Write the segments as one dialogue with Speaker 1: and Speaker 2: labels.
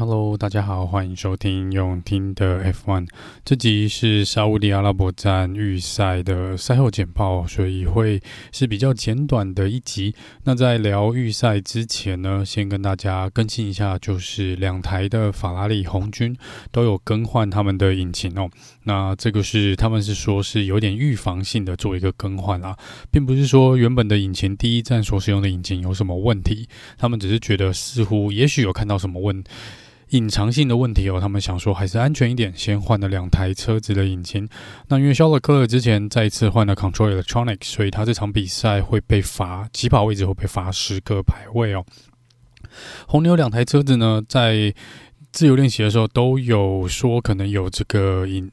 Speaker 1: Hello，大家好，欢迎收听用听的 F1。这集是沙乌地阿拉伯站预赛的赛后简报，所以会是比较简短的一集。那在聊预赛之前呢，先跟大家更新一下，就是两台的法拉利红军都有更换他们的引擎哦。那这个是他们是说是有点预防性的做一个更换啦，并不是说原本的引擎第一站所使用的引擎有什么问题，他们只是觉得似乎也许有看到什么问题。隐藏性的问题哦，他们想说还是安全一点，先换了两台车子的引擎。那因为肖勒克勒之前再一次换了 Control Electronics，所以他这场比赛会被罚起跑位置会被罚十个排位哦。红牛两台车子呢，在自由练习的时候都有说可能有这个隐。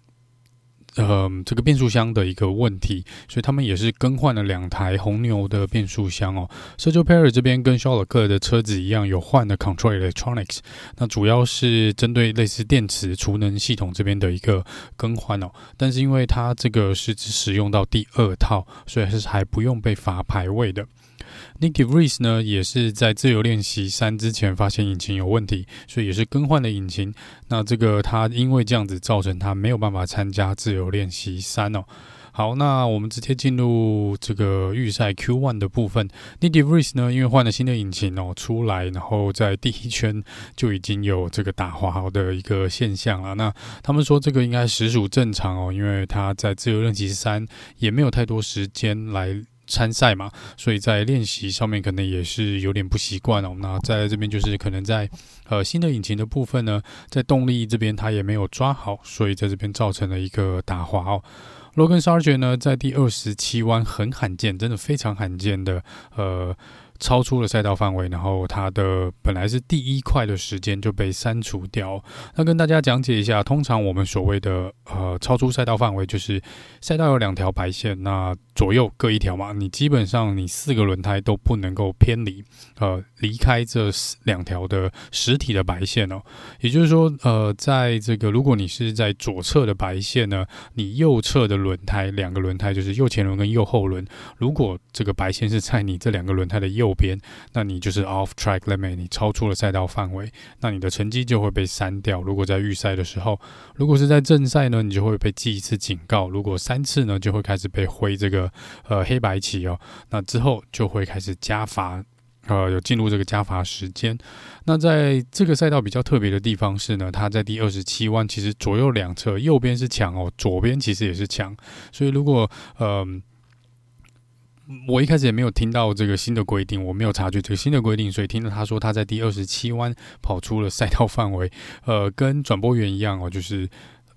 Speaker 1: 呃，这个变速箱的一个问题，所以他们也是更换了两台红牛的变速箱哦。Sergio Perez 这边跟肖洛克的车子一样，有换了 Control Electronics，那主要是针对类似电池储能系统这边的一个更换哦。但是因为它这个是只使用到第二套，所以是还不用被罚排位的。Nicky r e e s 呢，也是在自由练习三之前发现引擎有问题，所以也是更换了引擎。那这个他因为这样子造成他没有办法参加自由练习三哦。好，那我们直接进入这个预赛 Q1 的部分。Nyck de Vries 呢，因为换了新的引擎哦，出来然后在第一圈就已经有这个打滑的一个现象了。那他们说这个应该实属正常哦，因为他在自由练习三也没有太多时间来。参赛嘛，所以在练习上面可能也是有点不习惯哦。那在这边就是可能在呃新的引擎的部分呢，在动力这边它也没有抓好，所以在这边造成了一个打滑哦。Logan Sargent 呢，在第二十七弯很罕见，真的非常罕见的呃。超出了赛道范围，然后它的本来是第一块的时间就被删除掉。那跟大家讲解一下，通常我们所谓的呃超出赛道范围，就是赛道有两条白线，那左右各一条嘛，你基本上你四个轮胎都不能够偏离呃离开这两条的实体的白线哦。也就是说，呃，在这个如果你是在左侧的白线呢，你右侧的轮胎两个轮胎就是右前轮跟右后轮，如果这个白线是在你这两个轮胎的右。右边，那你就是 off track limit，你超出了赛道范围，那你的成绩就会被删掉。如果在预赛的时候，如果是在正赛呢，你就会被记一次警告。如果三次呢，就会开始被挥这个呃黑白旗哦。那之后就会开始加罚，呃，有进入这个加罚时间。那在这个赛道比较特别的地方是呢，它在第二十七弯，其实左右两侧，右边是墙哦，左边其实也是墙。所以如果呃。我一开始也没有听到这个新的规定，我没有察觉这个新的规定，所以听到他说他在第二十七弯跑出了赛道范围，呃，跟转播员一样哦，就是。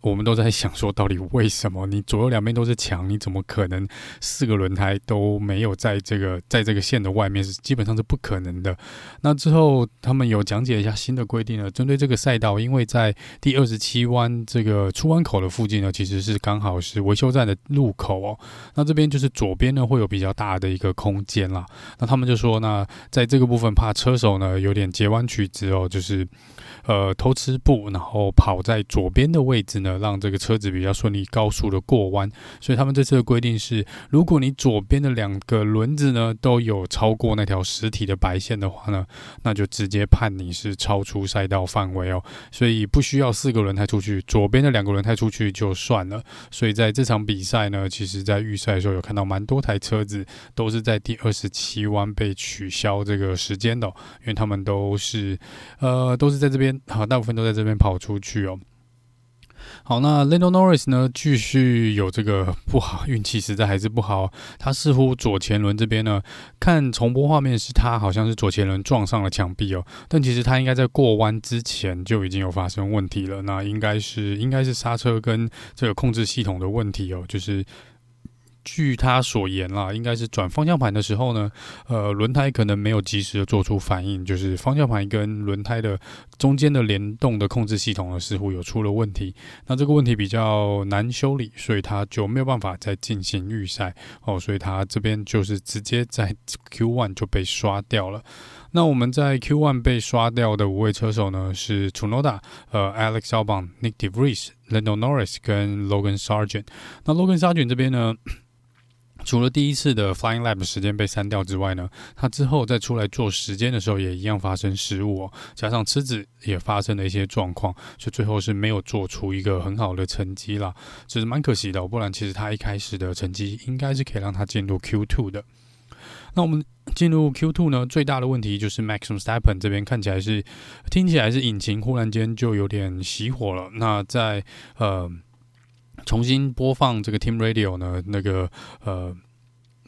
Speaker 1: 我们都在想说，到底为什么你左右两边都是墙，你怎么可能四个轮胎都没有在这个在这个线的外面？是基本上是不可能的。那之后他们有讲解一下新的规定呢，针对这个赛道，因为在第二十七弯这个出弯口的附近呢，其实是刚好是维修站的路口哦。那这边就是左边呢会有比较大的一个空间啦。那他们就说，那在这个部分怕车手呢有点截弯曲直哦，就是。呃，偷吃步，然后跑在左边的位置呢呢，让这个车子比较顺利高速的过弯。所以他们这次的规定是，如果你左边的两个轮子呢都有超过那条实体的白线的话呢，那就直接判你是超出赛道范围哦。所以不需要四个轮胎出去，左边的两个轮胎出去就算了。所以在这场比赛呢，其实在预赛的时候有看到蛮多台车子都是在第二十七弯被取消这个时间的，因为他们都是呃都是在这边。好，大部分都在这边跑出去哦。好，那 Lando Norris 呢，继续有这个不好运气，实在还是不好。他似乎左前轮这边呢，看重播画面是他好像是左前轮撞上了墙壁哦，但其实他应该在过弯之前就已经有发生问题了。那应该是应该是刹车跟这个控制系统的问题哦，就是。据他所言啦，应该是转方向盘的时候呢，呃，轮胎可能没有及时的做出反应，就是方向盘跟轮胎的中间的联动的控制系统呢，似乎有出了问题。那这个问题比较难修理，所以他就没有办法再进行预赛哦，所以他这边就是直接在 Q1 就被刷掉了。那我们在 Q1 被刷掉的五位车手呢，是 Tunoda、呃 Alex Albon、Nick De Vries、Lando Norris 跟 Logan Sargent。那 Logan Sargent 这边呢，除了第一次的 Flying Lap 时间被删掉之外呢，他之后再出来做时间的时候也一样发生失误哦，加上车子也发生了一些状况，所以最后是没有做出一个很好的成绩啦，这是蛮可惜的。不然其实他一开始的成绩应该是可以让他进入 Q2 的。那我们进入 Q2 呢，最大的问题就是 Max Verstappen 这边看起来是听起来是引擎忽然间就有点熄火了。那在呃重新播放这个 Team Radio 呢，那个呃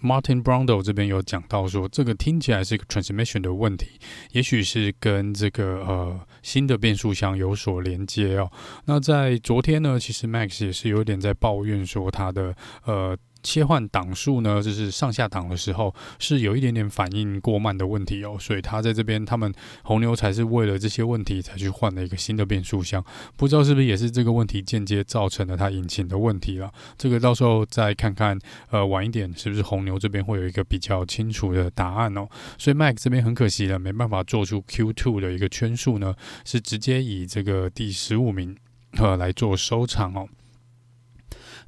Speaker 1: Martin Brundle 这边有讲到说，这个听起来是一个 transmission 的问题，也许是跟这个呃新的变速箱有所连接哦。那在昨天呢，其实 Max 也是有点在抱怨说他的呃。切换档数呢，就是上下档的时候是有一点点反应过慢的问题哦，所以他在这边，他们红牛才是为了这些问题才去换了一个新的变速箱，不知道是不是也是这个问题间接造成了它引擎的问题了。这个到时候再看看，呃，晚一点是不是红牛这边会有一个比较清楚的答案哦。所以 Max 这边很可惜了，没办法做出 Q2 的一个圈数呢，是直接以这个第十五名呃来做收场哦。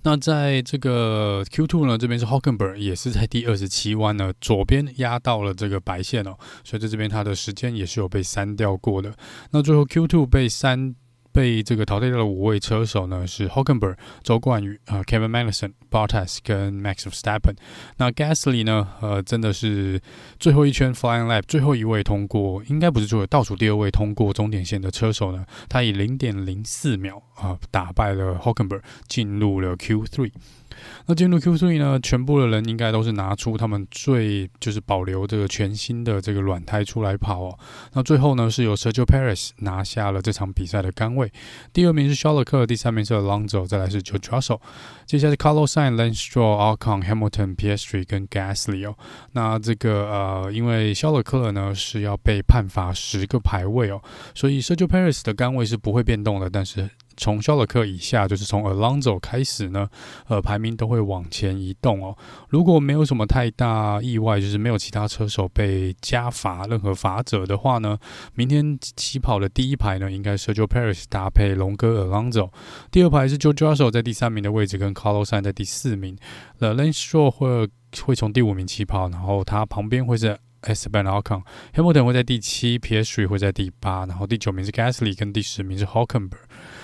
Speaker 1: 那在这个 Q2 呢，这边是 Hockenberg，也是在第二十七弯呢，左边压到了这个白线哦，所以在这边它的时间也是有被删掉过的。那最后 Q2 被删。被这个淘汰掉的五位车手呢，是 Hockenberg、周冠宇、啊、呃、Kevin Magnussen、Bottas 跟 Max Verstappen。那 Gasly 呢，呃，真的是最后一圈 Flying Lap 最后一位通过，应该不是最后倒数第二位通过终点线的车手呢，他以零点零四秒啊、呃、打败了 Hockenberg，进入了 Q3。那进入 Q3 呢，全部的人应该都是拿出他们最就是保留这个全新的这个软胎出来跑哦。那最后呢，是由 Sergio Perez 拿下了这场比赛的杆位。第二名是 Charles Leclerc，第三名是 Alonso，再来是 George Russell。接下来是 Carlos Sainz、Lance Stroll、Ocon、Hamilton、Piastri 跟 Gasly 哦。那这个呃，因为 Charles Leclerc 呢是要被判罚十个排位哦，所以 Sergio Perez 的杆位是不会变动的，但是。从肖勒克以下，就是从 Alonso 开始呢，呃，排名都会往前移动哦。如果没有什么太大意外，就是没有其他车手被加罚任何罚则的话呢，明天起跑的第一排呢，应该是 Joe Paris 搭配龙哥 Alonso，第二排是 George Russell 在第三名的位置，跟 Carlos 在第四名。呃，Lance Stroll 会会从第五名起跑，然后他旁边会是 Esteban Alcon，Hamilton 会在第七，Piastri 会在第八，然后第九名是 Gasly，跟第十名是 Hulkenberg。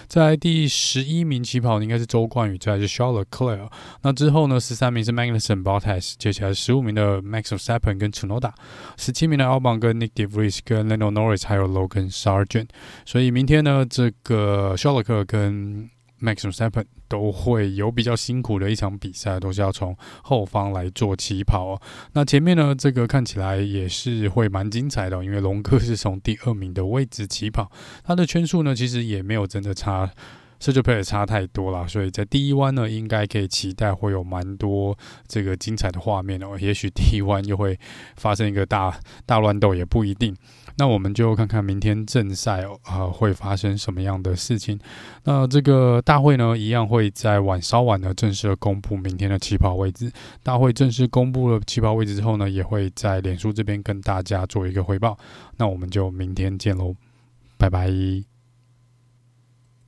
Speaker 1: 在第十一名起跑的应该是周冠宇，再来是 Charles Leclerc。那之后呢，十三名是 Magnussen、Bottas，接下来十五名的 Max v e s t a p p e n 跟 Tsunoda，十七名的 Albon 跟 Nick De Vries 跟 Lando Norris，还有 Logan Sargent。所以明天呢，这个 Charles 跟 Max v e s t a p p e n 都会有比较辛苦的一场比赛，都是要从后方来做起跑哦。那前面呢，这个看起来也是会蛮精彩的，因为龙哥是从第二名的位置起跑，他的圈数呢其实也没有真的差，Sergio Perez 差太多了，所以在第一弯呢，应该可以期待会有蛮多这个精彩的画面哦。也许第一弯又会发生一个大大乱斗，也不一定。那我们就看看明天正赛，啊、呃，会发生什么样的事情？那这个大会呢，一样会在晚稍晚呢正式公布明天的起跑位置。大会正式公布了起跑位置之后呢，也会在脸书这边跟大家做一个汇报。那我们就明天见喽，拜拜。